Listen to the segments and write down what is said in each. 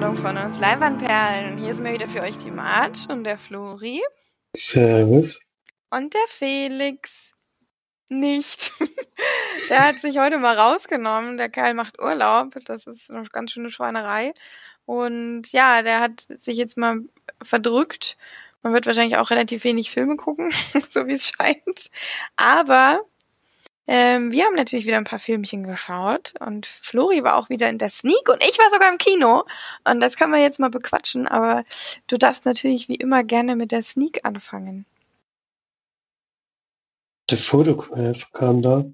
Sendung von uns Leinwandperlen. Hier sind wir wieder für euch die Marge und der Flori. Servus. Und der Felix. Nicht. der hat sich heute mal rausgenommen. Der Kerl macht Urlaub. Das ist eine ganz schöne Schweinerei. Und ja, der hat sich jetzt mal verdrückt. Man wird wahrscheinlich auch relativ wenig Filme gucken, so wie es scheint. Aber ähm, wir haben natürlich wieder ein paar Filmchen geschaut und Flori war auch wieder in der Sneak und ich war sogar im Kino. Und das kann man jetzt mal bequatschen, aber du darfst natürlich wie immer gerne mit der Sneak anfangen. Der Photograph kam da.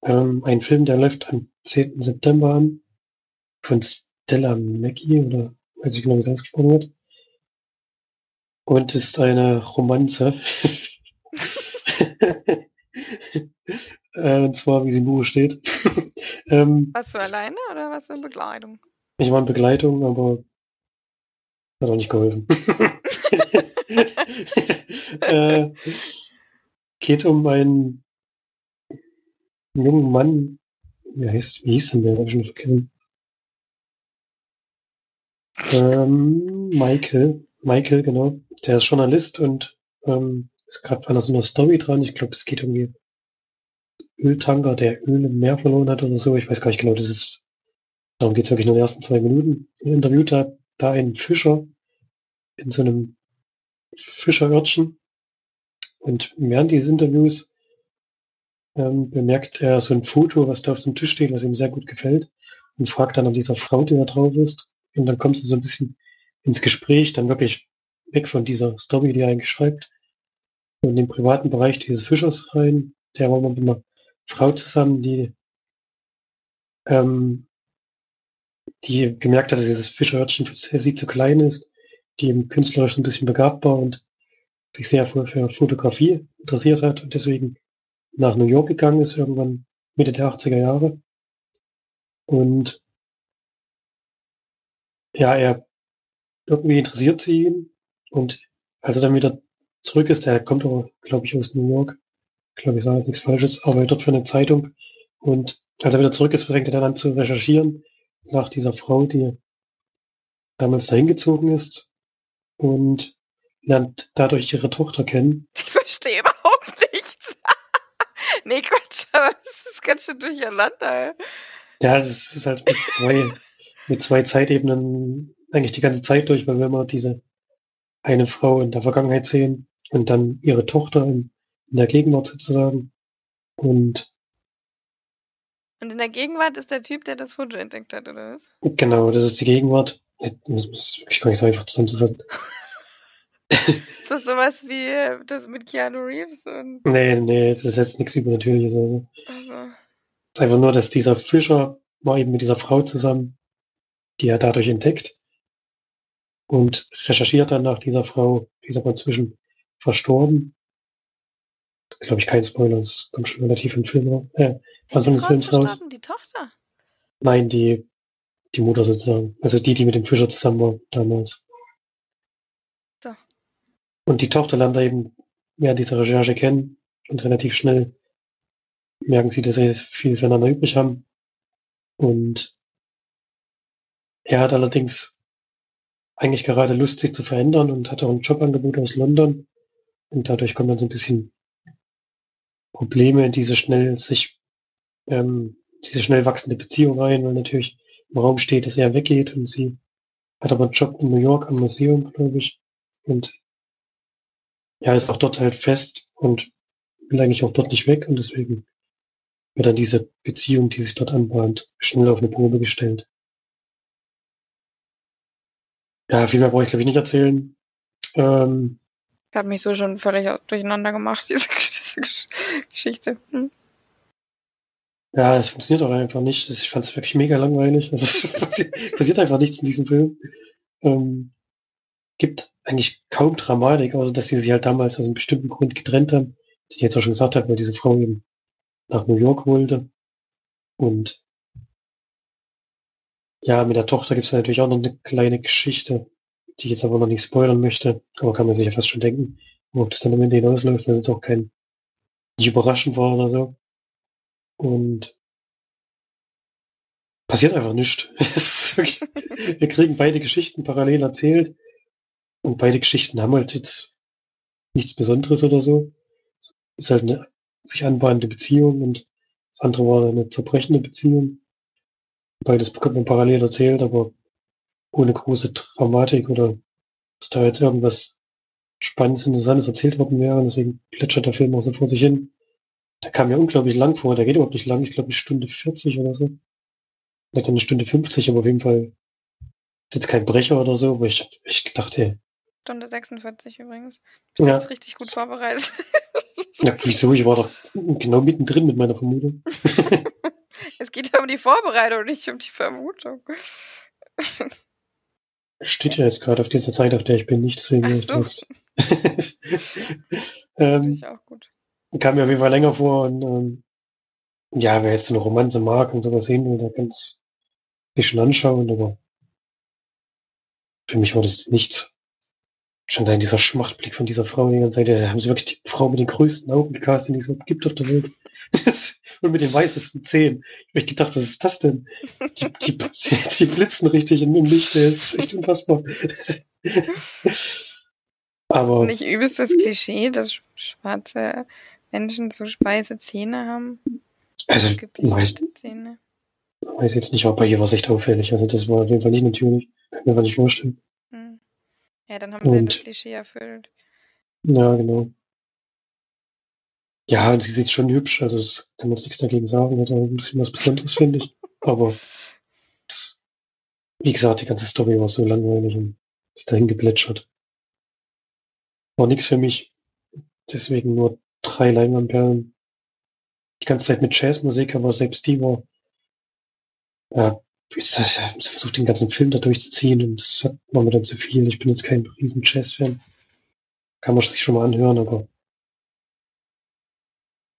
Ähm, ein Film, der läuft am 10. September an. Von Stella Mackie oder weiß ich genau, wie es ausgesprochen wird. Und ist eine Romanze. Äh, und zwar, wie sie im Buch steht. ähm, warst du alleine oder warst du in Begleitung? Ich war in Begleitung, aber hat auch nicht geholfen. äh, geht um einen jungen Mann. Wie, heißt, wie hieß denn der? Das habe ich schon vergessen. Ähm, Michael. Michael, genau. Der ist Journalist und ähm, ist gerade bei so einer Story dran. Ich glaube, es geht um die Öltanker, der Öl im Meer verloren hat oder so. Ich weiß gar nicht genau, das ist, darum geht es wirklich nur in den ersten zwei Minuten. Interviewt hat da einen Fischer in so einem Fischerörtchen. Und während dieses Interviews ähm, bemerkt er so ein Foto, was da auf dem Tisch steht, was ihm sehr gut gefällt und fragt dann an dieser Frau, die da drauf ist. Und dann kommt sie so ein bisschen ins Gespräch, dann wirklich weg von dieser Story, die er eigentlich schreibt, in den privaten Bereich dieses Fischers rein. Der war mal mit einer Frau zusammen, die, ähm, die gemerkt hat, dass dieses Fischerhörtchen für sie zu klein ist, die eben künstlerisch ein bisschen begabt war und sich sehr für, für Fotografie interessiert hat und deswegen nach New York gegangen ist, irgendwann Mitte der 80er Jahre. Und ja, er irgendwie interessiert sie ihn und als er dann wieder zurück ist, der kommt auch, glaube ich, aus New York, ich glaube, ich sage jetzt nichts Falsches, arbeitet für eine Zeitung. Und als er wieder zurück ist, fängt er dann an zu recherchieren nach dieser Frau, die damals dahin gezogen ist und lernt dadurch ihre Tochter kennen. Ich verstehe überhaupt nichts. nee, Quatsch, aber das ist ganz schön durcheinander. Ja, das ist halt mit zwei, mit zwei Zeitebenen eigentlich die ganze Zeit durch, weil wenn wir diese eine Frau in der Vergangenheit sehen und dann ihre Tochter in in der Gegenwart sozusagen. Und und in der Gegenwart ist der Typ, der das Foto entdeckt hat, oder was? Genau, das ist die Gegenwart. Das ist wirklich gar nicht so einfach zusammenzufassen. ist das sowas wie äh, das mit Keanu Reeves? Und nee, nee, es ist jetzt nichts Übernatürliches. Also. also. Es ist einfach nur, dass dieser Fischer war eben mit dieser Frau zusammen, die er dadurch entdeckt und recherchiert dann nach dieser Frau, die ist aber inzwischen verstorben glaube ich, kein Spoiler. Das kommt schon relativ im Film raus. Äh, Anfang des Films raus. Die Tochter? Nein, die, die Mutter sozusagen. Also die, die mit dem Fischer zusammen war damals. So. Und die Tochter lernt er eben während dieser Recherche kennen und relativ schnell merken sie, dass sie viel füreinander übrig haben. Und er hat allerdings eigentlich gerade Lust, sich zu verändern und hat auch ein Jobangebot aus London. Und dadurch kommt dann so ein bisschen Probleme, diese schnell sich, ähm, diese schnell wachsende Beziehung ein, weil natürlich im Raum steht, dass er weggeht und sie hat aber einen Job in New York am Museum, glaube ich. Und ja, ist auch dort halt fest und will eigentlich auch dort nicht weg und deswegen wird dann diese Beziehung, die sich dort anbahnt, schnell auf eine Probe gestellt. Ja, viel mehr brauche ich glaube ich nicht erzählen. Ähm, ich habe mich so schon völlig durcheinander gemacht, diese Geschichte. Geschichte. Hm? Ja, es funktioniert auch einfach nicht. Ich fand es wirklich mega langweilig. Also, es passiert, passiert, einfach nichts in diesem Film. Ähm, gibt eigentlich kaum Dramatik, außer dass die sich halt damals aus einem bestimmten Grund getrennt haben, die ich jetzt auch schon gesagt habe, weil diese Frau eben nach New York wollte. Und ja, mit der Tochter gibt es natürlich auch noch eine kleine Geschichte, die ich jetzt aber noch nicht spoilern möchte. Aber kann man sich ja fast schon denken, ob das dann am Ende hinausläuft, es jetzt auch kein nicht überraschend war oder so. Und passiert einfach nichts. Wir kriegen beide Geschichten parallel erzählt und beide Geschichten haben halt jetzt nichts Besonderes oder so. Es ist halt eine sich anbahnende Beziehung und das andere war eine zerbrechende Beziehung. Beides bekommt man parallel erzählt, aber ohne große Dramatik oder dass da jetzt irgendwas Spannendes, Interessantes erzählt worden wäre. Deswegen plätschert der Film auch so vor sich hin. Der kam mir unglaublich lang vor. Der geht überhaupt nicht lang. Ich glaube, eine Stunde 40 oder so. Vielleicht eine Stunde 50, aber auf jeden Fall ist jetzt kein Brecher oder so. Aber ich hab echt gedacht, ey. Stunde 46 übrigens. Du bist ja. jetzt richtig gut vorbereitet. Ja, wieso? Ich war doch genau mittendrin mit meiner Vermutung. es geht ja um die Vorbereitung, nicht um die Vermutung. Steht ja jetzt gerade auf dieser Zeit, auf der ich bin, nicht deswegen. Ach so. ähm, auch gut. Kam mir auf jeden Fall länger vor und ähm, ja, wer jetzt so eine Romanze mag und sowas sehen will, der kann es sich schon anschauen, aber für mich war das nichts. Schon da in dieser Schmachtblick von dieser Frau die ganze Zeit, da haben sie wirklich die Frau mit den größten Augen gecastet, die es überhaupt gibt auf der Welt. und mit den weißesten Zähnen. Ich habe gedacht, was ist das denn? Die, die, die blitzen richtig in dem Licht, der ist echt unfassbar. Aber. Ist nicht übelst das Klischee, dass schwarze Menschen so weiße Zähne haben? Also, geblechte Zähne. Weiß jetzt nicht, aber hier war es echt auffällig. Also, das war auf jeden Fall nicht natürlich. Kann mir gar nicht vorstellen. Hm. Ja, dann haben sie und, das Klischee erfüllt. Ja, genau. Ja, sie sieht schon hübsch, also das kann man nichts dagegen sagen, hat auch ein bisschen was Besonderes, finde ich. Aber wie gesagt, die ganze Story war so langweilig und ist dahin geplätschert. War nichts für mich. Deswegen nur drei Leinwandperlen. Die ganze Zeit mit Jazzmusik, aber selbst die war, ja, ich versucht den ganzen Film da durchzuziehen und das war mir dann zu viel. Ich bin jetzt kein riesen Jazz-Fan. Kann man sich schon mal anhören, aber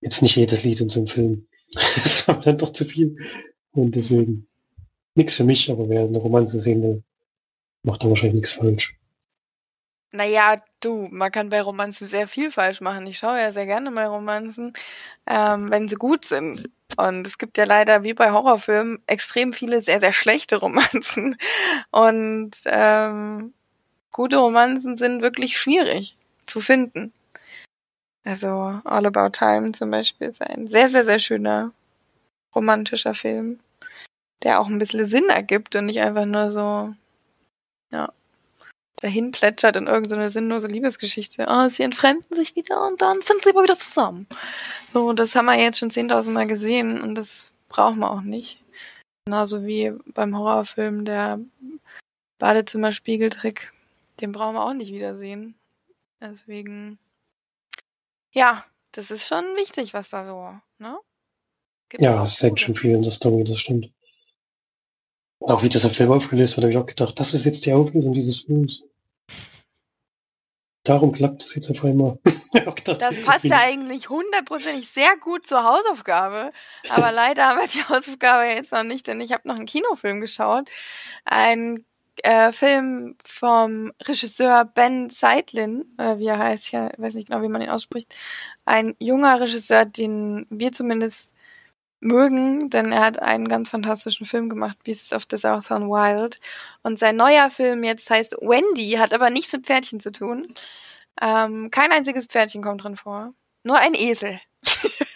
jetzt nicht jedes Lied in so einem Film. das war dann doch zu viel. Und deswegen nichts für mich, aber wer eine Romanze sehen will, macht da wahrscheinlich nichts falsch. Naja, du, man kann bei Romanzen sehr viel falsch machen. Ich schaue ja sehr gerne mal Romanzen, ähm, wenn sie gut sind. Und es gibt ja leider, wie bei Horrorfilmen, extrem viele sehr, sehr schlechte Romanzen. Und ähm, gute Romanzen sind wirklich schwierig zu finden. Also All About Time zum Beispiel ist ein sehr, sehr, sehr schöner romantischer Film, der auch ein bisschen Sinn ergibt und nicht einfach nur so, ja, dahin plätschert in irgendeine sinnlose Liebesgeschichte. Oh, sie entfremden sich wieder und dann sind sie aber wieder zusammen. So, das haben wir jetzt schon 10.000 Mal gesehen und das brauchen wir auch nicht. Genauso wie beim Horrorfilm der Badezimmer-Spiegeltrick. Den brauchen wir auch nicht wiedersehen. Deswegen ja, das ist schon wichtig, was da so, ne? Gibt ja, es hängt schon viel in der Story, das stimmt. Auch wie dieser Film aufgelöst wird, habe ich auch gedacht, das ist jetzt die Auflösung dieses Films. Darum klappt es jetzt auf einmal. das passt ja eigentlich hundertprozentig sehr gut zur Hausaufgabe. Aber leider haben wir die Hausaufgabe jetzt noch nicht, denn ich habe noch einen Kinofilm geschaut. Ein äh, Film vom Regisseur Ben Seidlin, äh, wie er heißt, ich weiß nicht genau, wie man ihn ausspricht. Ein junger Regisseur, den wir zumindest mögen, denn er hat einen ganz fantastischen Film gemacht, Beasts of the Southern Wild. Und sein neuer Film jetzt heißt Wendy, hat aber nichts mit Pferdchen zu tun. Ähm, kein einziges Pferdchen kommt drin vor. Nur ein Esel.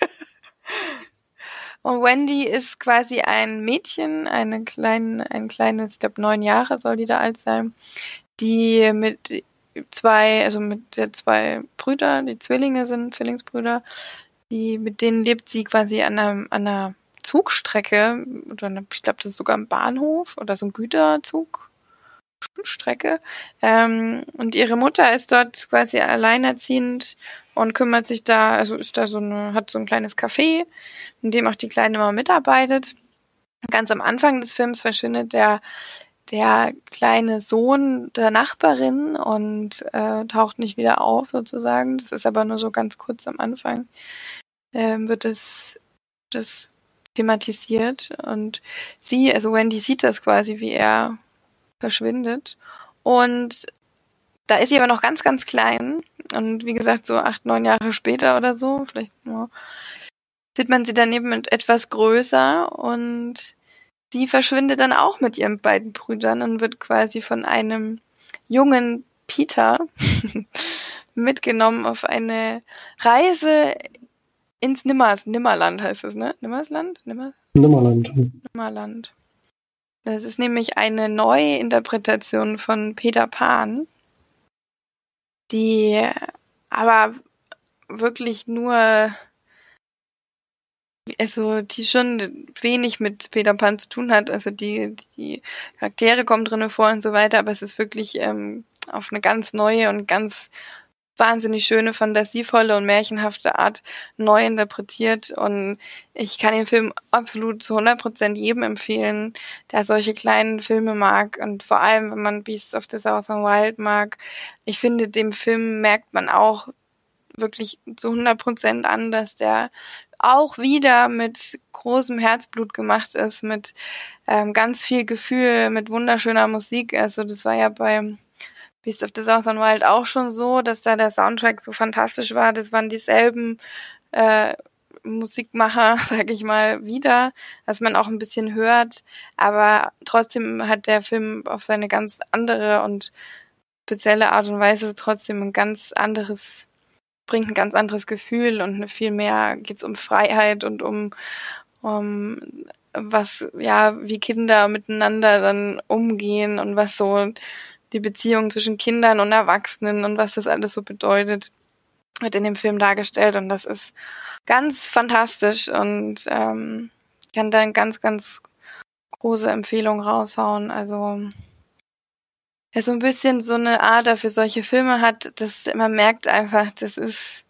Und Wendy ist quasi ein Mädchen, eine kleine, ein kleines, ich glaube neun Jahre soll die da alt sein, die mit zwei, also mit der zwei Brüder, die Zwillinge sind, Zwillingsbrüder, die, mit denen lebt sie quasi an einer, an einer Zugstrecke, oder ich glaube, das ist sogar ein Bahnhof oder so ein Güterzug. Strecke. Ähm, und ihre Mutter ist dort quasi alleinerziehend und kümmert sich da, also ist da so eine, hat so ein kleines Café, in dem auch die Kleine immer mitarbeitet. Ganz am Anfang des Films verschwindet der der kleine Sohn der Nachbarin und äh, taucht nicht wieder auf sozusagen. Das ist aber nur so ganz kurz am Anfang ähm, wird es das thematisiert und sie, also Wendy sieht das quasi, wie er verschwindet und da ist sie aber noch ganz, ganz klein. Und wie gesagt, so acht, neun Jahre später oder so, vielleicht nur, sieht man sie dann eben etwas größer und sie verschwindet dann auch mit ihren beiden Brüdern und wird quasi von einem jungen Peter mitgenommen auf eine Reise ins Nimmers, Nimmerland heißt es, ne? Nimmersland? Nimmer? Nimmerland. Nimmerland. Das ist nämlich eine Neuinterpretation von Peter Pan, die aber wirklich nur also die schon wenig mit Peter Pan zu tun hat. Also die, die Charaktere kommen drinnen vor und so weiter, aber es ist wirklich ähm, auf eine ganz neue und ganz wahnsinnig schöne, fantasievolle und märchenhafte Art neu interpretiert. Und ich kann den Film absolut zu 100 Prozent jedem empfehlen, der solche kleinen Filme mag. Und vor allem, wenn man Beasts of the Southern Wild mag. Ich finde, dem Film merkt man auch wirklich zu 100 Prozent an, dass der auch wieder mit großem Herzblut gemacht ist, mit ähm, ganz viel Gefühl, mit wunderschöner Musik. Also das war ja bei Beast of the Southern Wild auch schon so, dass da der Soundtrack so fantastisch war. Das waren dieselben äh, Musikmacher, sag ich mal, wieder, dass man auch ein bisschen hört. Aber trotzdem hat der Film auf seine ganz andere und spezielle Art und Weise trotzdem ein ganz anderes bringt ein ganz anderes Gefühl und viel mehr geht es um Freiheit und um, um was, ja, wie Kinder miteinander dann umgehen und was so die Beziehung zwischen Kindern und Erwachsenen und was das alles so bedeutet, wird in dem Film dargestellt und das ist ganz fantastisch und ähm, kann da eine ganz, ganz große Empfehlung raushauen. Also ja so ein bisschen so eine Ader für solche Filme hat, dass man merkt einfach, das ist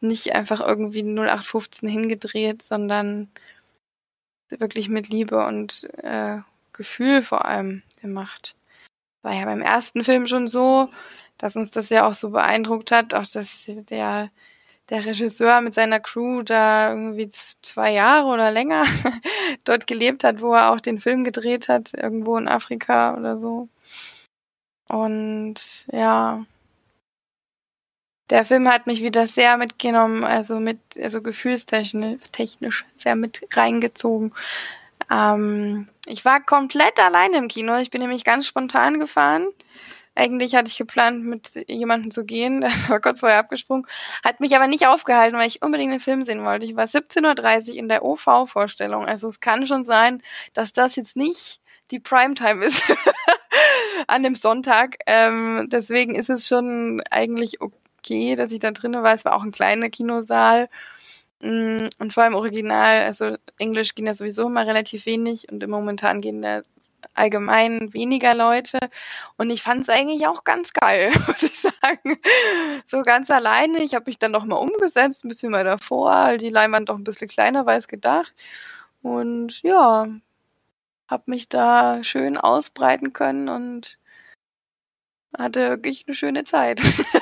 nicht einfach irgendwie 0815 hingedreht, sondern wirklich mit Liebe und äh, Gefühl vor allem gemacht. War ja beim ersten Film schon so, dass uns das ja auch so beeindruckt hat, auch dass der der Regisseur mit seiner Crew da irgendwie zwei Jahre oder länger dort gelebt hat, wo er auch den Film gedreht hat, irgendwo in Afrika oder so. Und ja, der Film hat mich wieder sehr mitgenommen, also mit, also gefühlstechnisch technisch sehr mit reingezogen. Ähm, ich war komplett alleine im Kino. Ich bin nämlich ganz spontan gefahren. Eigentlich hatte ich geplant, mit jemandem zu gehen. Der war kurz vorher abgesprungen. Hat mich aber nicht aufgehalten, weil ich unbedingt den Film sehen wollte. Ich war 17.30 Uhr in der OV-Vorstellung. Also es kann schon sein, dass das jetzt nicht die Primetime ist. an dem Sonntag. Ähm, deswegen ist es schon eigentlich okay, dass ich da drinnen war. Es war auch ein kleiner Kinosaal. Mm, und vor allem Original, also Englisch ging da sowieso immer relativ wenig und im Momentan gehen da allgemein weniger Leute. Und ich fand es eigentlich auch ganz geil, muss ich sagen. So ganz alleine. Ich habe mich dann noch mal umgesetzt, ein bisschen mal davor. Die Leinwand doch ein bisschen kleiner war als gedacht. Und ja, habe mich da schön ausbreiten können und hatte wirklich eine schöne Zeit.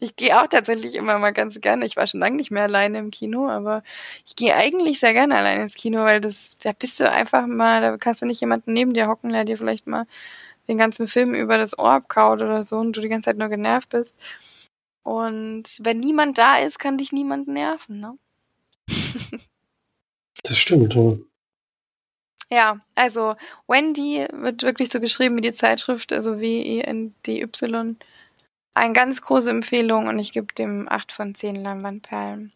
ich gehe auch tatsächlich immer mal ganz gerne. Ich war schon lange nicht mehr alleine im Kino, aber ich gehe eigentlich sehr gerne alleine ins Kino, weil das, da bist du einfach mal, da kannst du nicht jemanden neben dir hocken, der dir vielleicht mal den ganzen Film über das Ohr abkaut oder so und du die ganze Zeit nur genervt bist. Und wenn niemand da ist, kann dich niemand nerven, ne? das stimmt, ja. Ja, also Wendy wird wirklich so geschrieben wie die Zeitschrift, also W-E-N-D-Y. Eine ganz große Empfehlung und ich gebe dem 8 von 10 Leinwandperlen.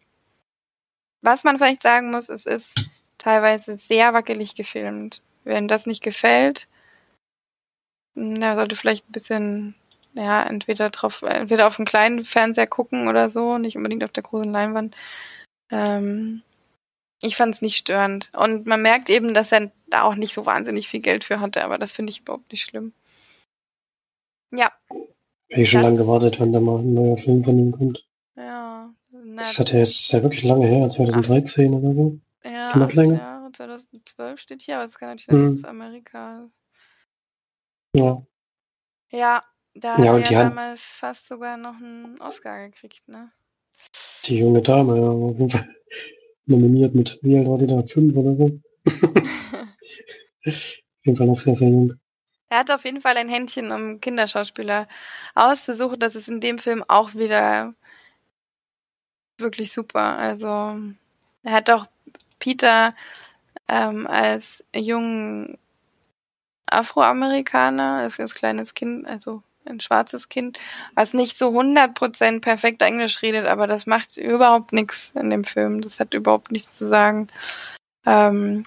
Was man vielleicht sagen muss, es ist teilweise sehr wackelig gefilmt. Wenn das nicht gefällt, na, sollte vielleicht ein bisschen, ja, entweder drauf, entweder auf einem kleinen Fernseher gucken oder so, nicht unbedingt auf der großen Leinwand. Ähm, ich fand es nicht störend. Und man merkt eben, dass er da auch nicht so wahnsinnig viel Geld für hatte, aber das finde ich überhaupt nicht schlimm. Ja. Habe ich schon lange gewartet, wenn da mal ein neuer Film von ihm kommt. Ja. Na, das hat ja jetzt ja wirklich lange her, 2013 acht, oder so. Ja, noch länger. Jahre, 2012 steht hier, aber es kann natürlich sein, hm. dass es Amerika Ja. Ja, da ja, hat er ja damals fast sogar noch einen Oscar gekriegt, ne? Die junge Dame, ja, auf jeden Fall nominiert mit, wie alt war die da? Fünf oder so? auf jeden Fall noch sehr, sehr jung. Er hat auf jeden Fall ein Händchen, um Kinderschauspieler auszusuchen. Das ist in dem Film auch wieder wirklich super. Also, er hat auch Peter ähm, als jungen Afroamerikaner, als, als kleines Kind, also ein schwarzes Kind, was nicht so 100% perfekt Englisch redet, aber das macht überhaupt nichts in dem Film. Das hat überhaupt nichts zu sagen. Ähm,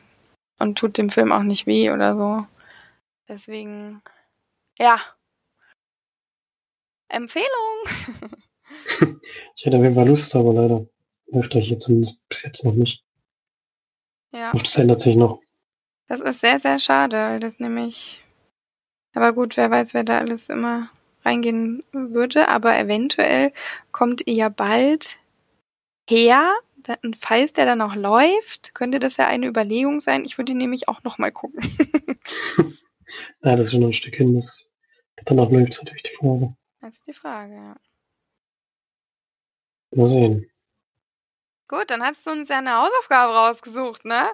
und tut dem Film auch nicht weh oder so. Deswegen, ja. Empfehlung! ich hätte auf jeden Fall Lust, aber leider läuft er hier zumindest bis jetzt noch nicht. Ja. Und das ändert sich noch. Das ist sehr, sehr schade, weil das nämlich. Aber gut, wer weiß, wer da alles immer reingehen würde. Aber eventuell kommt ihr ja bald her. Und falls der dann auch läuft, könnte das ja eine Überlegung sein. Ich würde ihn nämlich auch nochmal gucken. ja, das ist schon ein Stück hin. Das danach läuft ist natürlich die Frage. Das ist die Frage, ja. Mal sehen. Gut, dann hast du uns ja eine Hausaufgabe rausgesucht, ne?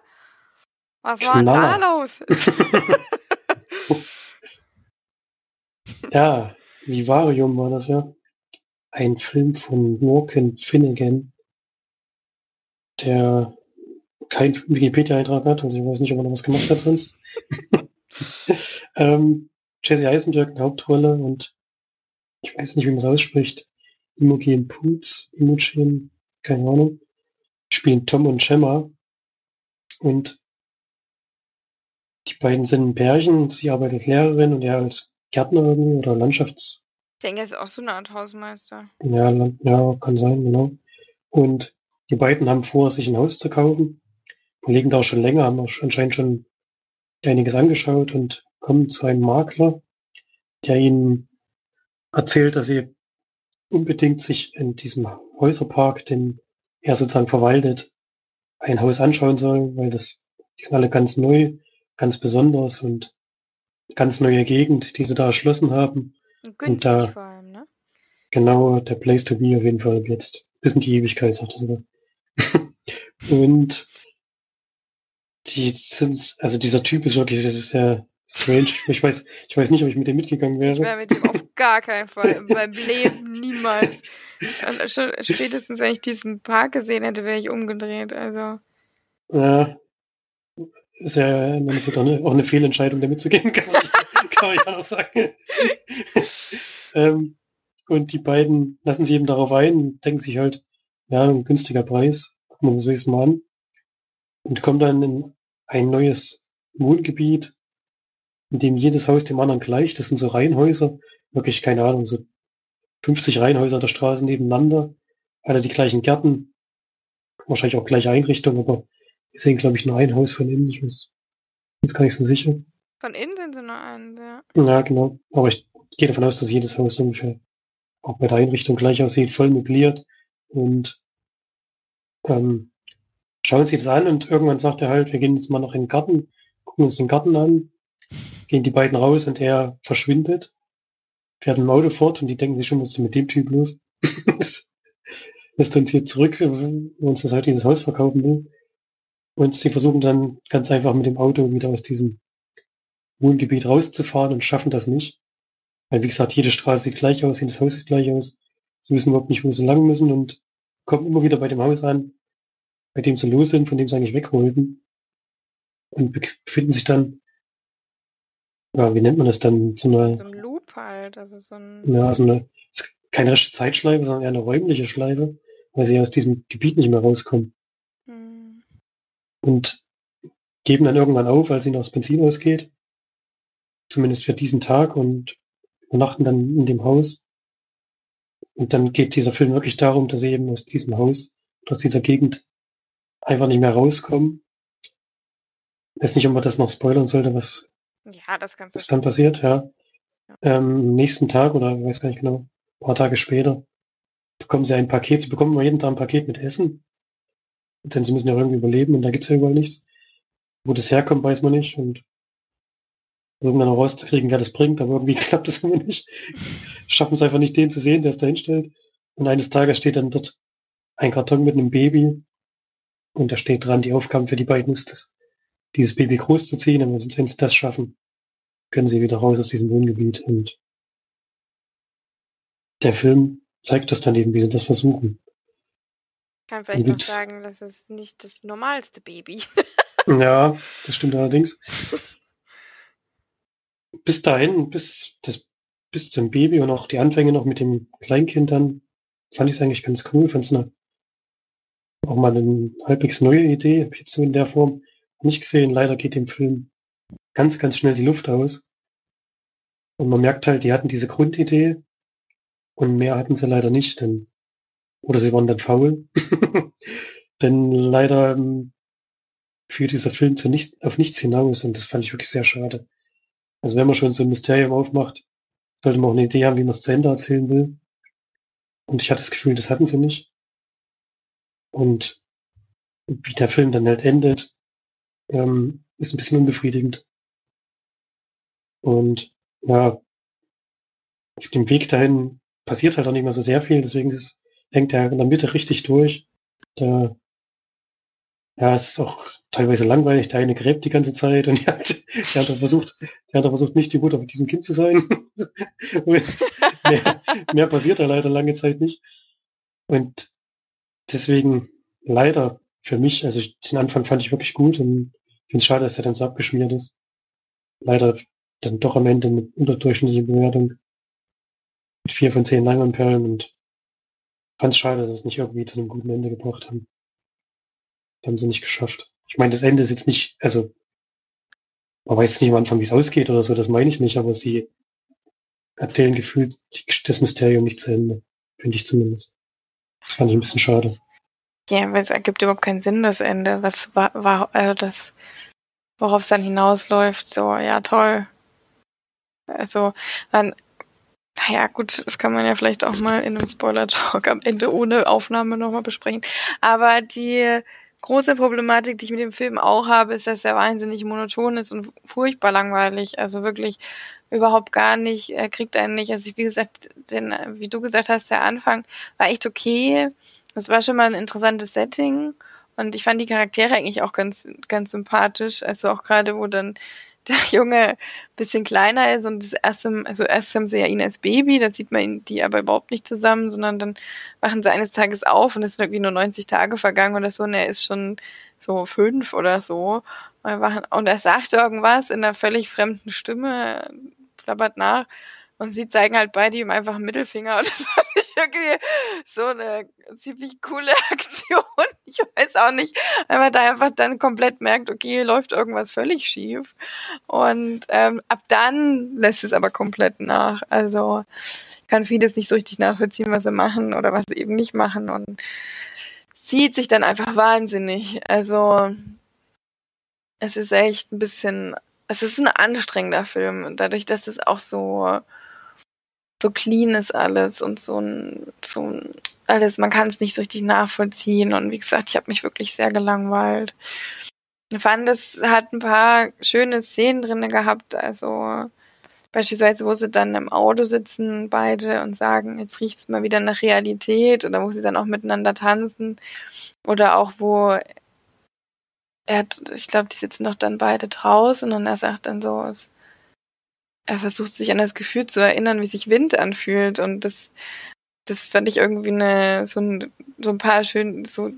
Was war denn da los? ja, Vivarium war das ja. Ein Film von Morgan Finnegan, der kein Wikipedia-Eintrag hat, also ich weiß nicht, ob er noch was gemacht hat sonst. ähm, Jesse Eisenberg in der Hauptrolle und ich weiß nicht, wie man es ausspricht. Imogen Poots, Imogen, keine Ahnung, spielen Tom und Gemma. Und die beiden sind ein Pärchen. Sie arbeitet als Lehrerin und er als Gärtner irgendwie oder Landschafts. Ich denke, er ist auch so eine Art Hausmeister. Ja, ja, kann sein, genau. Und die beiden haben vor, sich ein Haus zu kaufen. Liegen da auch schon länger, haben auch anscheinend schon einiges angeschaut und kommen zu einem Makler, der ihnen erzählt, dass sie unbedingt sich in diesem Häuserpark, den er sozusagen verwaltet, ein Haus anschauen sollen, weil das, die sind alle ganz neu, ganz besonders und ganz neue Gegend, die sie da erschlossen haben. Günstig und da, vor allem, ne? Genau, der Place to be auf jeden Fall jetzt. Bis in die Ewigkeit, sagt er sogar. und die sind, also dieser Typ ist wirklich sehr strange. Ich weiß, ich weiß nicht, ob ich mit dem mitgegangen wäre. Ich wäre mit dem auf gar keinen Fall. Meinem Leben niemals. Und schon, spätestens, wenn ich diesen Park gesehen hätte, wäre ich umgedreht. Also. Ja. Ist ja im Endeffekt auch eine, auch eine Fehlentscheidung, damit zu gehen, kann man, kann man ja noch sagen. ähm, und die beiden lassen sich eben darauf ein, denken sich halt, ja, ein günstiger Preis, gucken wir uns das mal an. Und kommen dann in ein neues Wohngebiet, in dem jedes Haus dem anderen gleicht. Das sind so Reihenhäuser, wirklich keine Ahnung, so 50 Reihenhäuser der Straße nebeneinander, alle die gleichen Gärten, wahrscheinlich auch gleiche Einrichtung, aber wir sehen, glaube ich, nur ein Haus von innen. Ich weiß, jetzt gar nicht so sicher. Von innen sind sie nur ein, ja. Ja, genau. Aber ich gehe davon aus, dass jedes Haus ungefähr auch bei der Einrichtung gleich aussieht, voll möbliert. Und ähm, schauen Sie das an und irgendwann sagt er halt, wir gehen jetzt mal noch in den Garten, gucken uns den Garten an, gehen die beiden raus und er verschwindet fährt im Auto fort und die denken sich schon, was ist mit dem Typ los? Lässt uns hier zurück, wo uns das halt dieses Haus verkaufen will. Und sie versuchen dann ganz einfach mit dem Auto wieder aus diesem Wohngebiet rauszufahren und schaffen das nicht. Weil, wie gesagt, jede Straße sieht gleich aus, jedes Haus sieht gleich aus. Sie wissen überhaupt nicht, wo sie lang müssen und kommen immer wieder bei dem Haus an, bei dem sie los sind, von dem sie eigentlich weg wollten. Und befinden sich dann ja, wie nennt man das dann? So, eine, so ein Loop halt, also so ein. Ja, so eine, keine richtige Zeitschleife, sondern eher eine räumliche Schleife, weil sie aus diesem Gebiet nicht mehr rauskommen. Hm. Und geben dann irgendwann auf, als ihnen das Benzin ausgeht. Zumindest für diesen Tag und übernachten dann in dem Haus. Und dann geht dieser Film wirklich darum, dass sie eben aus diesem Haus, aus dieser Gegend einfach nicht mehr rauskommen. Ich weiß nicht, ob man das noch spoilern sollte, was ja, das kannst du. Was dann passiert, ja. ja. Ähm, nächsten Tag oder ich weiß gar nicht genau, ein paar Tage später bekommen sie ein Paket. Sie bekommen immer jeden Tag ein Paket mit Essen. Denn sie müssen ja irgendwie überleben und da gibt's ja überall nichts. Wo das herkommt, weiß man nicht und versuchen dann auch rauszukriegen, wer das bringt, aber irgendwie klappt das immer nicht. Schaffen es einfach nicht, den zu sehen, der es da hinstellt. Und eines Tages steht dann dort ein Karton mit einem Baby und da steht dran, die Aufgabe für die beiden ist es, dieses Baby großzuziehen. Und wenn sie das schaffen, können sie wieder raus aus diesem Wohngebiet. Und der Film zeigt das dann eben, wie sie das versuchen. Ich kann vielleicht noch sagen, das ist nicht das normalste Baby. ja, das stimmt allerdings. Bis dahin, bis, das, bis zum Baby und auch die Anfänge noch mit dem Kleinkind dann, fand ich es eigentlich ganz cool. Fand es auch mal eine halbwegs neue Idee, jetzt so in der Form nicht gesehen. Leider geht dem Film ganz, ganz schnell die Luft aus. Und man merkt halt, die hatten diese Grundidee und mehr hatten sie leider nicht, denn, oder sie waren dann faul. denn leider ähm, führt dieser Film zu nicht, auf nichts hinaus und das fand ich wirklich sehr schade. Also wenn man schon so ein Mysterium aufmacht, sollte man auch eine Idee haben, wie man es zu Ende erzählen will. Und ich hatte das Gefühl, das hatten sie nicht. Und wie der Film dann halt endet, ähm, ist ein bisschen unbefriedigend. Und ja, auf dem Weg dahin passiert halt auch nicht mehr so sehr viel, deswegen ist, hängt er in der Mitte richtig durch. Da, ja, es ist auch teilweise langweilig. Der eine gräbt die ganze Zeit und der, der hat versucht, der hat versucht, nicht die Mutter von diesem Kind zu sein. mehr, mehr passiert da leider lange Zeit nicht. Und deswegen leider für mich, also den Anfang fand ich wirklich gut und finde es schade, dass der dann so abgeschmiert ist. Leider dann doch am Ende mit unterdurchschnittlicher Bewertung mit vier von zehn Perlen und fand es schade, dass es nicht irgendwie zu einem guten Ende gebracht haben. Das haben sie nicht geschafft. Ich meine, das Ende ist jetzt nicht, also man weiß nicht am Anfang, wie es ausgeht oder so, das meine ich nicht, aber sie erzählen gefühlt das Mysterium nicht zu Ende. Finde ich zumindest. Das fand ich ein bisschen schade. Ja, weil es ergibt überhaupt keinen Sinn, das Ende. Was war, war also das, worauf es dann hinausläuft, so, ja, toll. Also, man, naja, gut, das kann man ja vielleicht auch mal in einem Spoiler-Talk am Ende ohne Aufnahme nochmal besprechen. Aber die große Problematik, die ich mit dem Film auch habe, ist, dass er wahnsinnig monoton ist und furchtbar langweilig. Also wirklich überhaupt gar nicht, er kriegt einen nicht. Also wie gesagt, den, wie du gesagt hast, der Anfang war echt okay. Das war schon mal ein interessantes Setting. Und ich fand die Charaktere eigentlich auch ganz, ganz sympathisch. Also auch gerade, wo dann der Junge bisschen kleiner ist und das erste, also erst haben sie ja ihn als Baby, da sieht man ihn, die aber überhaupt nicht zusammen, sondern dann wachen sie eines Tages auf und es sind irgendwie nur 90 Tage vergangen oder so und er ist schon so fünf oder so. Und er sagt irgendwas in einer völlig fremden Stimme, flabbert nach und sie zeigen halt beide ihm einfach einen Mittelfinger und das fand irgendwie so eine ziemlich coole Aktion. Ich weiß auch nicht, weil man da einfach dann komplett merkt, okay, läuft irgendwas völlig schief. Und ähm, ab dann lässt es aber komplett nach. Also kann vieles nicht so richtig nachvollziehen, was sie machen oder was sie eben nicht machen und zieht sich dann einfach wahnsinnig. Also es ist echt ein bisschen, es ist ein anstrengender Film. Dadurch, dass es auch so so clean ist alles und so ein, so ein alles, man kann es nicht so richtig nachvollziehen. Und wie gesagt, ich habe mich wirklich sehr gelangweilt. Ich fand, es hat ein paar schöne Szenen drinne gehabt, also beispielsweise, wo sie dann im Auto sitzen, beide, und sagen, jetzt riecht's mal wieder nach Realität, oder wo sie dann auch miteinander tanzen, oder auch, wo er hat, ich glaube, die sitzen doch dann beide draußen. Und er sagt dann so, er versucht sich an das Gefühl zu erinnern, wie sich Wind anfühlt. Und das, das fand ich irgendwie eine, so ein, so ein paar schön, so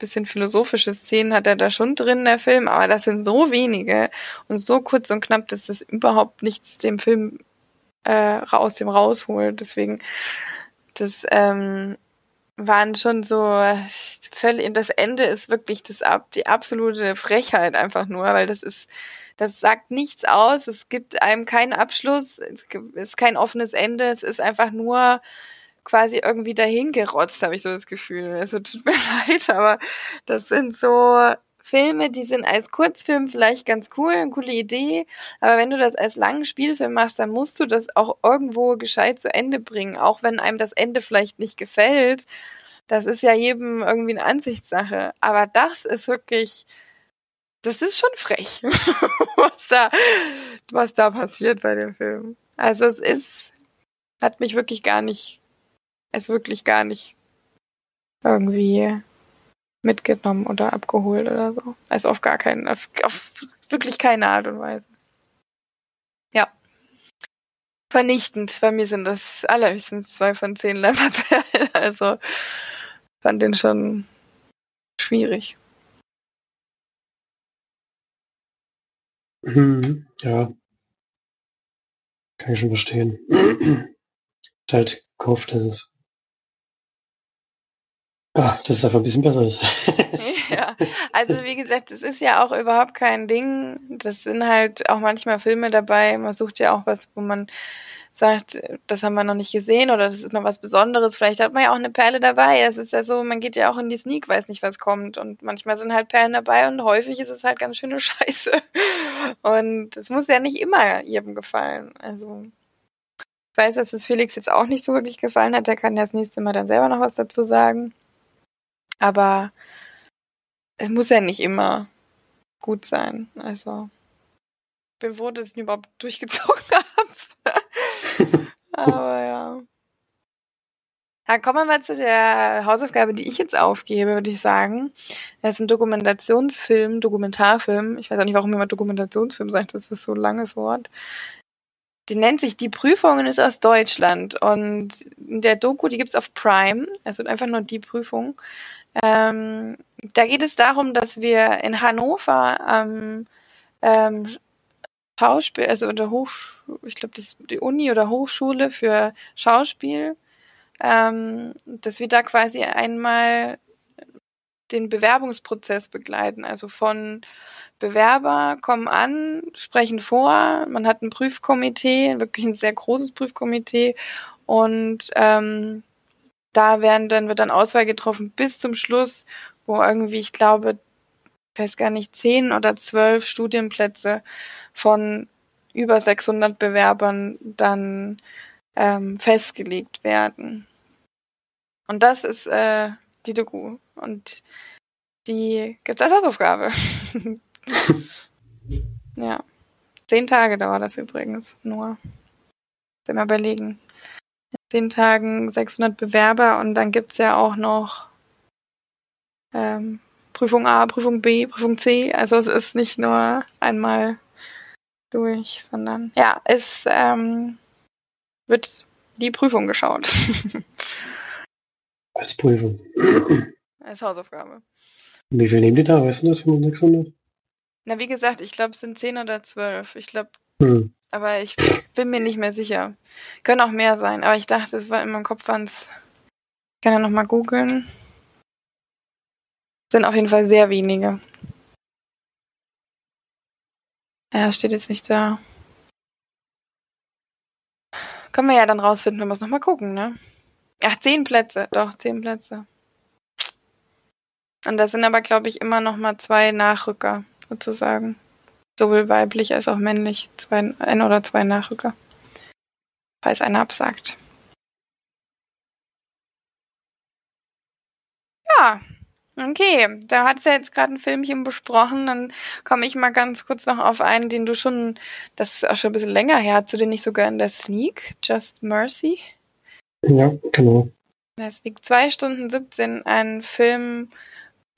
bisschen philosophische Szenen hat er da schon drin, der Film, aber das sind so wenige und so kurz und knapp, dass das überhaupt nichts dem Film äh, aus dem rausholt. Deswegen, das ähm, waren schon so völlig, das Ende ist wirklich das die absolute Frechheit einfach nur, weil das ist das sagt nichts aus, es gibt einem keinen Abschluss, es ist kein offenes Ende, es ist einfach nur quasi irgendwie dahingerotzt, habe ich so das Gefühl. Also tut mir leid, aber das sind so Filme, die sind als Kurzfilm vielleicht ganz cool, eine coole Idee, aber wenn du das als langen Spielfilm machst, dann musst du das auch irgendwo gescheit zu Ende bringen, auch wenn einem das Ende vielleicht nicht gefällt. Das ist ja jedem irgendwie eine Ansichtssache, aber das ist wirklich das ist schon frech, was da, was da passiert bei dem Film. Also es ist, hat mich wirklich gar nicht, es wirklich gar nicht irgendwie mitgenommen oder abgeholt oder so. Also auf gar keinen, auf, auf wirklich keine Art und Weise. Ja. Vernichtend. Bei mir sind das allerhöchstens zwei von zehn Lämmerperlen. Also fand den schon schwierig. Hm, ja. Kann ich schon verstehen. ist halt gehofft, dass es ah, dass es einfach ein bisschen besser ist. ja, also wie gesagt, es ist ja auch überhaupt kein Ding. Das sind halt auch manchmal Filme dabei. Man sucht ja auch was, wo man sagt, das haben wir noch nicht gesehen oder das ist mal was Besonderes. Vielleicht hat man ja auch eine Perle dabei. Es ist ja so, man geht ja auch in die Sneak, weiß nicht, was kommt. Und manchmal sind halt Perlen dabei und häufig ist es halt ganz schöne Scheiße. Und es muss ja nicht immer jedem gefallen. Also ich weiß, dass es Felix jetzt auch nicht so wirklich gefallen hat. Der kann ja das nächste Mal dann selber noch was dazu sagen. Aber es muss ja nicht immer gut sein. Also ich bin froh, dass ich ihn überhaupt durchgezogen habe. Aber ja. Dann kommen wir mal zu der Hausaufgabe, die ich jetzt aufgebe, würde ich sagen. Das ist ein Dokumentationsfilm, Dokumentarfilm. Ich weiß auch nicht, warum immer Dokumentationsfilm sagt, das ist so ein langes Wort. Die nennt sich Die Prüfungen ist aus Deutschland. Und der Doku, die gibt's auf Prime. Also einfach nur die Prüfung. Ähm, da geht es darum, dass wir in Hannover am ähm, Schauspiel, also der Hochschule, ich glaube, das ist die Uni oder Hochschule für Schauspiel, ähm, dass wir da quasi einmal den Bewerbungsprozess begleiten. Also von Bewerber kommen an, sprechen vor, man hat ein Prüfkomitee, wirklich ein sehr großes Prüfkomitee. Und ähm, da werden dann, wird dann Auswahl getroffen bis zum Schluss, wo irgendwie, ich glaube, ich weiß gar nicht, zehn oder zwölf Studienplätze von über 600 Bewerbern dann ähm, festgelegt werden. Und das ist äh, die Doku. Und die gibt's als Hausaufgabe. ja. Zehn Tage dauert das übrigens nur. Mal überlegen zehn Tagen 600 Bewerber und dann gibt's ja auch noch ähm, Prüfung A, Prüfung B, Prüfung C. Also es ist nicht nur einmal durch, sondern ja, es ähm, wird die Prüfung geschaut. Als Prüfung. Als Hausaufgabe. wie viel nehmen die da? Weißt du das von 600? Na, wie gesagt, ich glaube, es sind 10 oder 12. Ich glaube, hm. Aber ich bin mir nicht mehr sicher. Können auch mehr sein, aber ich dachte, es war in meinem Kopf waren es. Ich kann ja nochmal googeln. Sind auf jeden Fall sehr wenige. Ja, steht jetzt nicht da. Können wir ja dann rausfinden, wenn wir es nochmal gucken, ne? Ach, zehn Plätze. Doch, zehn Plätze. Und das sind aber, glaube ich, immer nochmal zwei Nachrücker, sozusagen sowohl weiblich als auch männlich, zwei, ein oder zwei Nachrücker. Falls einer absagt. Ja, okay. Da hat es ja jetzt gerade ein Filmchen besprochen. Dann komme ich mal ganz kurz noch auf einen, den du schon, das ist auch schon ein bisschen länger her, hast du den nicht sogar in der Sneak? Just Mercy? Ja, genau. In der Sneak 2 Stunden 17, ein Film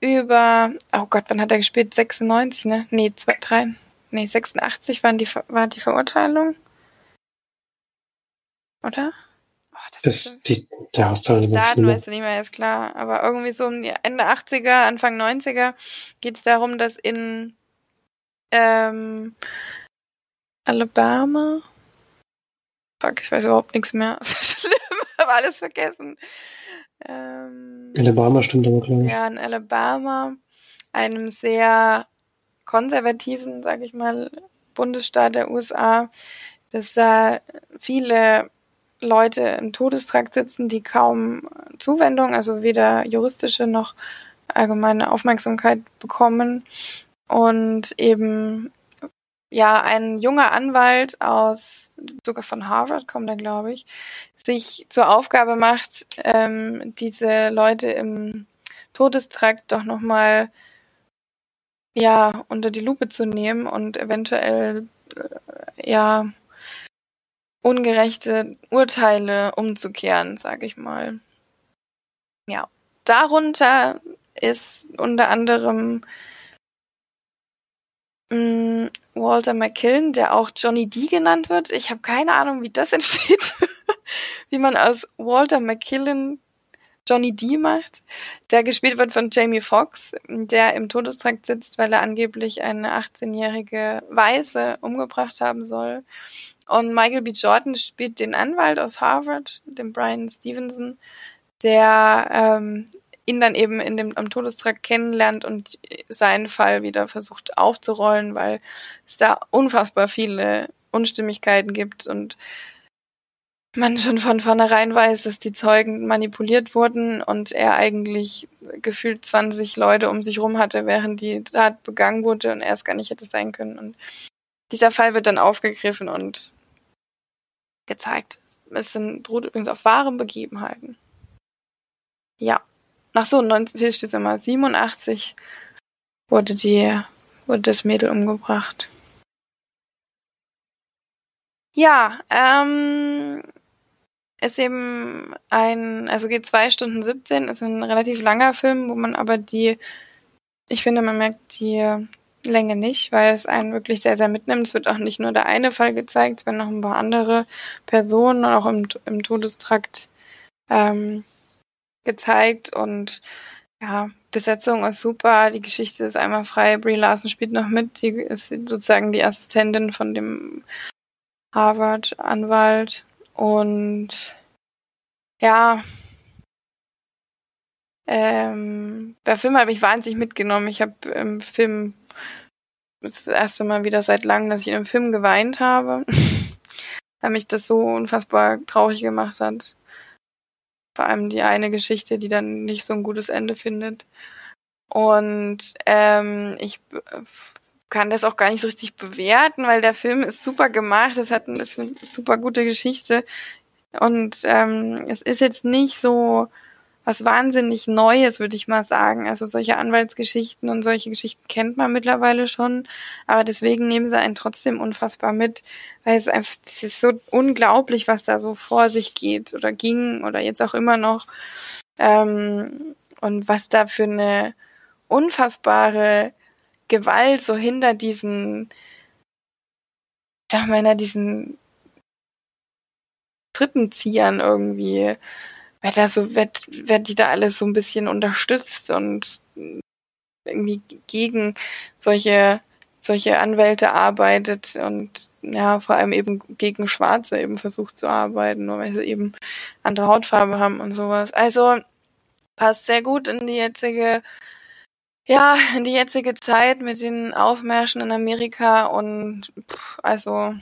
über, oh Gott, wann hat er gespielt? 96, ne? Nee, 2, 3, Nee, 86 waren die, war die Verurteilung. Oder? Das, das die Die Daten weißt du nicht mehr, ist klar. Aber irgendwie so um die Ende 80er, Anfang 90er geht es darum, dass in ähm, Alabama Fuck, ich weiß überhaupt nichts mehr. Das ist schlimm, habe alles vergessen. Ähm, Alabama stimmt aber klar. Ja, in Alabama, einem sehr konservativen, sage ich mal, Bundesstaat der USA, dass da viele Leute im Todestrakt sitzen, die kaum Zuwendung, also weder juristische noch allgemeine Aufmerksamkeit bekommen. Und eben ja ein junger Anwalt aus sogar von Harvard kommt er glaube ich sich zur Aufgabe macht ähm, diese Leute im Todestrakt doch noch mal ja, unter die Lupe zu nehmen und eventuell äh, ja ungerechte Urteile umzukehren, sage ich mal. Ja, darunter ist unter anderem mh, mm, Walter McKillen, der auch Johnny D genannt wird. Ich habe keine Ahnung, wie das entsteht, wie man aus Walter McKillen Johnny D macht, der gespielt wird von Jamie Foxx, der im Todestrakt sitzt, weil er angeblich eine 18-jährige Weiße umgebracht haben soll. Und Michael B. Jordan spielt den Anwalt aus Harvard, den Brian Stevenson, der ähm, ihn dann eben in dem, am Todestrakt kennenlernt und seinen Fall wieder versucht aufzurollen, weil es da unfassbar viele Unstimmigkeiten gibt und man schon von vornherein weiß, dass die Zeugen manipuliert wurden und er eigentlich gefühlt 20 Leute um sich rum hatte, während die Tat begangen wurde und er es gar nicht hätte sein können. Und dieser Fall wird dann aufgegriffen und gezeigt. Es sind, beruht übrigens auf wahren Begebenheiten. Ja. Ach so, 19, hier steht es immer, 87 wurde die, wurde das Mädel umgebracht. Ja, ähm, ist eben ein, also geht zwei Stunden 17, ist ein relativ langer Film, wo man aber die, ich finde, man merkt die Länge nicht, weil es einen wirklich sehr, sehr mitnimmt. Es wird auch nicht nur der eine Fall gezeigt, es werden noch ein paar andere Personen auch im, im Todestrakt ähm, gezeigt und ja, Besetzung ist super, die Geschichte ist einmal frei. Brie Larson spielt noch mit, die ist sozusagen die Assistentin von dem Harvard-Anwalt und ja, ähm, bei Film habe ich wahnsinnig mitgenommen. Ich habe im Film das, das erste Mal wieder seit langem, dass ich in einem Film geweint habe, weil mich das so unfassbar traurig gemacht hat. Vor allem die eine Geschichte, die dann nicht so ein gutes Ende findet. Und ähm, ich kann das auch gar nicht so richtig bewerten, weil der Film ist super gemacht, es hat ist eine super gute Geschichte und ähm, es ist jetzt nicht so was wahnsinnig Neues, würde ich mal sagen. Also solche Anwaltsgeschichten und solche Geschichten kennt man mittlerweile schon, aber deswegen nehmen sie einen trotzdem unfassbar mit, weil es einfach, es ist so unglaublich, was da so vor sich geht oder ging oder jetzt auch immer noch ähm, und was da für eine unfassbare Gewalt so hinter diesen, ich sag mal, diesen Trippenziehern irgendwie, weil da so, wird, wird die da alles so ein bisschen unterstützt und irgendwie gegen solche, solche Anwälte arbeitet und ja, vor allem eben gegen Schwarze eben versucht zu arbeiten, nur weil sie eben andere Hautfarbe haben und sowas. Also passt sehr gut in die jetzige ja, in die jetzige Zeit mit den Aufmärschen in Amerika und pff, also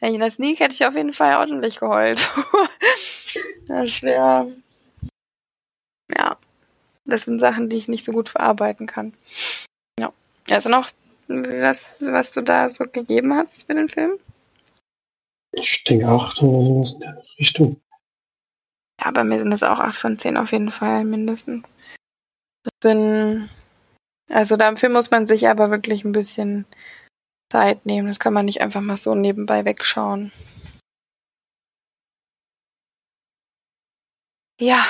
ich in der Sneak hätte ich auf jeden Fall ordentlich geheult. das wäre ja, das sind Sachen, die ich nicht so gut verarbeiten kann. Ja. Also noch was, was du da so gegeben hast für den Film? Ich denke acht oder sowas in der Richtung. Ja, bei mir sind es auch acht von zehn auf jeden Fall mindestens sind, also dafür muss man sich aber wirklich ein bisschen Zeit nehmen. Das kann man nicht einfach mal so nebenbei wegschauen. Ja.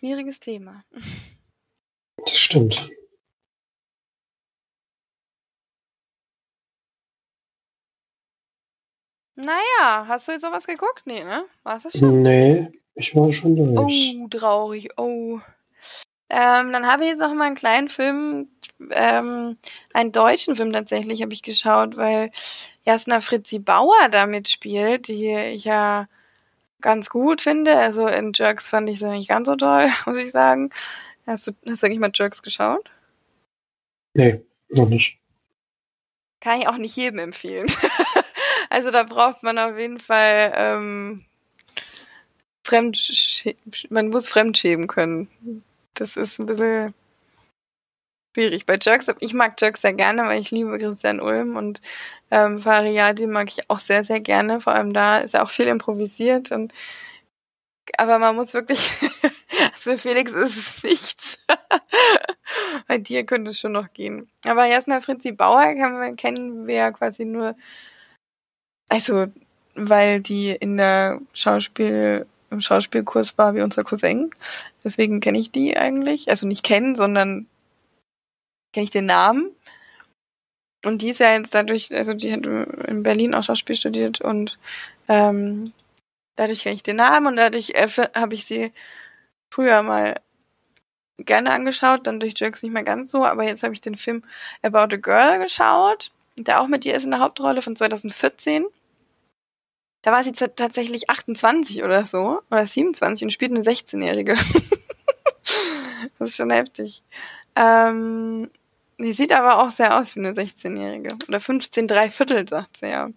Schwieriges Thema. Das stimmt. Naja, hast du jetzt sowas geguckt? Nee, ne? Warst das schon? Nee, ich war schon durch. Oh, traurig. Oh. Ähm, dann habe ich jetzt noch mal einen kleinen Film, ähm, einen deutschen Film tatsächlich habe ich geschaut, weil Jasna Fritzi Bauer da mitspielt, die ich ja ganz gut finde. Also in Jerks fand ich sie nicht ganz so toll, muss ich sagen. Hast du, hast du eigentlich mal Jerks geschaut? Nee, noch nicht. Kann ich auch nicht jedem empfehlen. also da braucht man auf jeden Fall ähm, fremd, man muss fremdschämen können. Das ist ein bisschen schwierig. Bei Jerks, ich mag Jerks sehr gerne, weil ich liebe Christian Ulm und ähm, Fariadi mag ich auch sehr, sehr gerne. Vor allem da ist er auch viel improvisiert und aber man muss wirklich, also für Felix ist es nichts. Bei dir könnte es schon noch gehen. Aber Jasna Fritzi Bauer kennen wir ja quasi nur, also, weil die in der Schauspiel, im Schauspielkurs war wie unser Cousin. Deswegen kenne ich die eigentlich. Also nicht kennen, sondern kenne ich den Namen. Und die ist ja jetzt dadurch, also die hat in Berlin auch Schauspiel studiert und ähm, dadurch kenne ich den Namen und dadurch äh, habe ich sie früher mal gerne angeschaut, dann durch Jerks nicht mehr ganz so, aber jetzt habe ich den Film About a Girl geschaut, der auch mit ihr ist in der Hauptrolle von 2014. Da war sie tatsächlich 28 oder so, oder 27 und spielt eine 16-Jährige. das ist schon heftig. Ähm, sie sieht aber auch sehr aus wie eine 16-Jährige. Oder 15, drei Viertel, sagt sie ja.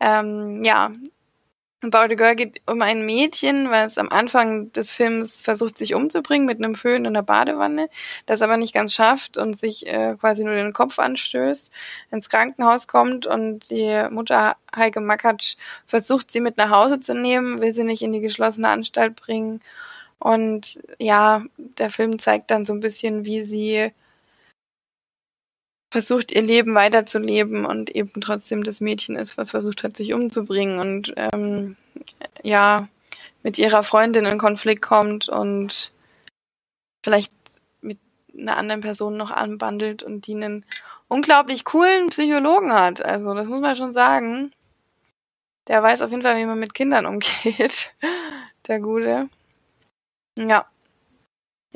Ähm, ja, About a Girl geht um ein Mädchen, was am Anfang des Films versucht, sich umzubringen mit einem Föhn in der Badewanne, das aber nicht ganz schafft und sich äh, quasi nur den Kopf anstößt, ins Krankenhaus kommt und die Mutter Heike Makatsch versucht, sie mit nach Hause zu nehmen, will sie nicht in die geschlossene Anstalt bringen. Und ja, der Film zeigt dann so ein bisschen, wie sie versucht, ihr Leben weiterzuleben und eben trotzdem das Mädchen ist, was versucht hat, sich umzubringen und ähm, ja, mit ihrer Freundin in Konflikt kommt und vielleicht mit einer anderen Person noch anbandelt und die einen unglaublich coolen Psychologen hat. Also das muss man schon sagen. Der weiß auf jeden Fall, wie man mit Kindern umgeht. Der Gute. Ja.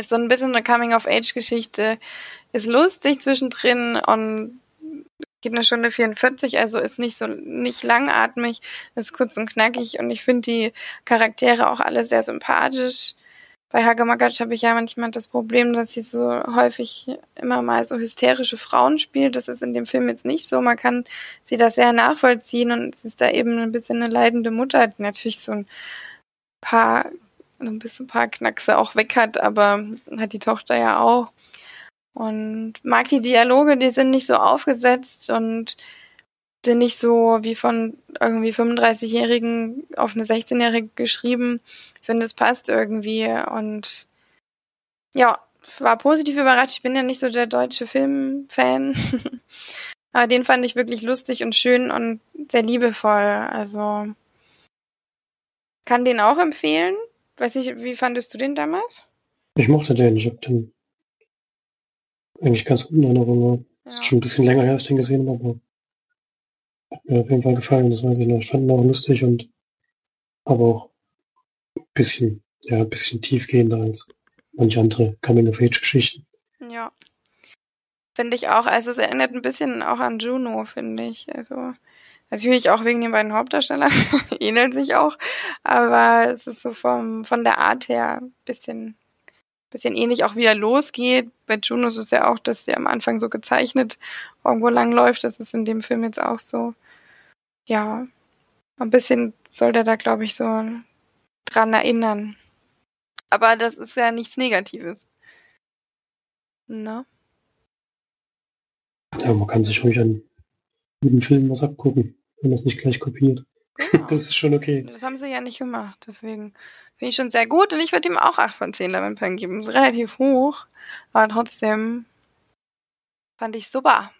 Ist so ein bisschen eine Coming-of-Age-Geschichte ist lustig zwischendrin und geht eine Stunde 44, also ist nicht so nicht langatmig, ist kurz und knackig und ich finde die Charaktere auch alle sehr sympathisch. Bei Hagemagatsch habe ich ja manchmal das Problem, dass sie so häufig immer mal so hysterische Frauen spielt. Das ist in dem Film jetzt nicht so. Man kann sie das sehr nachvollziehen und es ist da eben ein bisschen eine leidende Mutter, die natürlich so ein paar, ein bisschen ein paar Knackse auch weg hat, aber hat die Tochter ja auch. Und mag die Dialoge, die sind nicht so aufgesetzt und sind nicht so wie von irgendwie 35-Jährigen auf eine 16-Jährige geschrieben. Ich finde, es passt irgendwie und ja, war positiv überrascht. Ich bin ja nicht so der deutsche Filmfan. Aber den fand ich wirklich lustig und schön und sehr liebevoll. Also kann den auch empfehlen. Weiß nicht, wie fandest du den damals? Ich mochte den. Ich habe den eigentlich ganz gut in Erinnerung. Ja. Ist schon ein bisschen länger her, dass ich den gesehen habe, aber hat mir auf jeden Fall gefallen, das weiß ich noch. Ich fand ihn auch lustig und aber auch ein bisschen, ja, ein bisschen tiefgehender als manche andere Coming-of-Age-Geschichten. Ja. Finde ich auch. Also es erinnert ein bisschen auch an Juno, finde ich. Also natürlich auch wegen den beiden Hauptdarstellern, ähneln sich auch, aber es ist so vom, von der Art her ein bisschen bisschen ähnlich auch wie er losgeht. Bei Juno ist ja auch, dass der am Anfang so gezeichnet irgendwo langläuft. Das ist in dem Film jetzt auch so. Ja, ein bisschen soll der da, glaube ich, so dran erinnern. Aber das ist ja nichts Negatives. Ne? Ja, man kann sich ruhig an guten Filmen was abgucken, wenn das nicht gleich kopiert. Genau. Das ist schon okay. Das haben sie ja nicht gemacht, deswegen Finde ich schon sehr gut und ich würde ihm auch 8 von 10 Lemon geben. Ist relativ hoch, aber trotzdem fand ich super.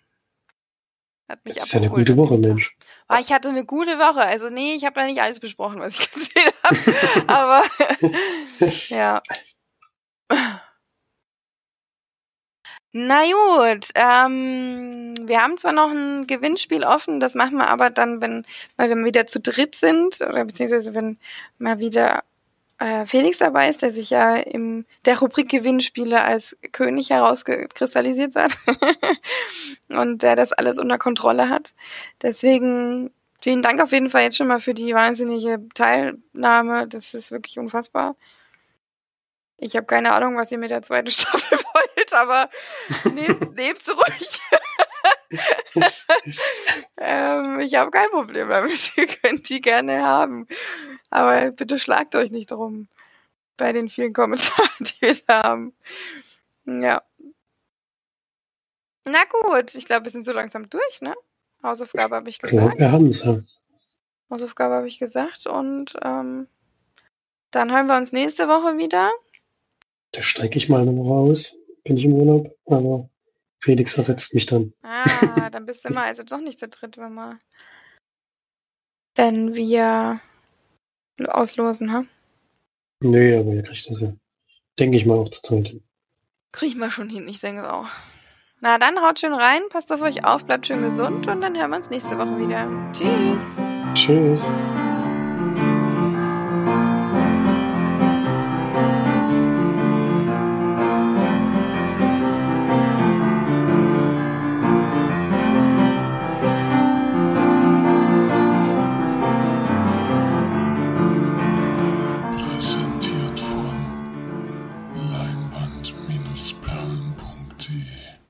Hat mich das ist ja eine gute Woche, Mensch. Oh, ich hatte eine gute Woche. Also nee, ich habe da nicht alles besprochen, was ich gesehen habe. aber ja. Na gut, ähm, wir haben zwar noch ein Gewinnspiel offen, das machen wir aber dann, wenn, weil wir wieder zu dritt sind, oder beziehungsweise wenn mal wieder äh, Felix dabei ist, der sich ja im der Rubrik Gewinnspiele als König herauskristallisiert hat und der das alles unter Kontrolle hat. Deswegen vielen Dank auf jeden Fall jetzt schon mal für die wahnsinnige Teilnahme. Das ist wirklich unfassbar. Ich habe keine Ahnung, was ihr mit der zweiten Staffel wollt, aber nehmt, nehmt ruhig. ähm, ich habe kein Problem damit. Ihr könnt die gerne haben. Aber bitte schlagt euch nicht drum bei den vielen Kommentaren, die wir da haben. Ja. Na gut, ich glaube, wir sind so langsam durch, ne? Hausaufgabe habe ich gesagt. Ja, wir haben es. Hausaufgabe habe ich gesagt und ähm, dann hören wir uns nächste Woche wieder. Da steige ich mal eine Woche aus. Bin ich im Urlaub, aber Felix ersetzt mich dann. Ah, dann bist du immer also doch nicht zu dritt, wenn wir, wenn wir auslosen, ha? Nee, aber ihr kriegt das ja. Denke ich mal auch zur Zeit. Krieg ich mal schon hin, ich denke es auch. Na dann haut schön rein, passt auf euch auf, bleibt schön gesund und dann hören wir uns nächste Woche wieder. Tschüss. Tschüss.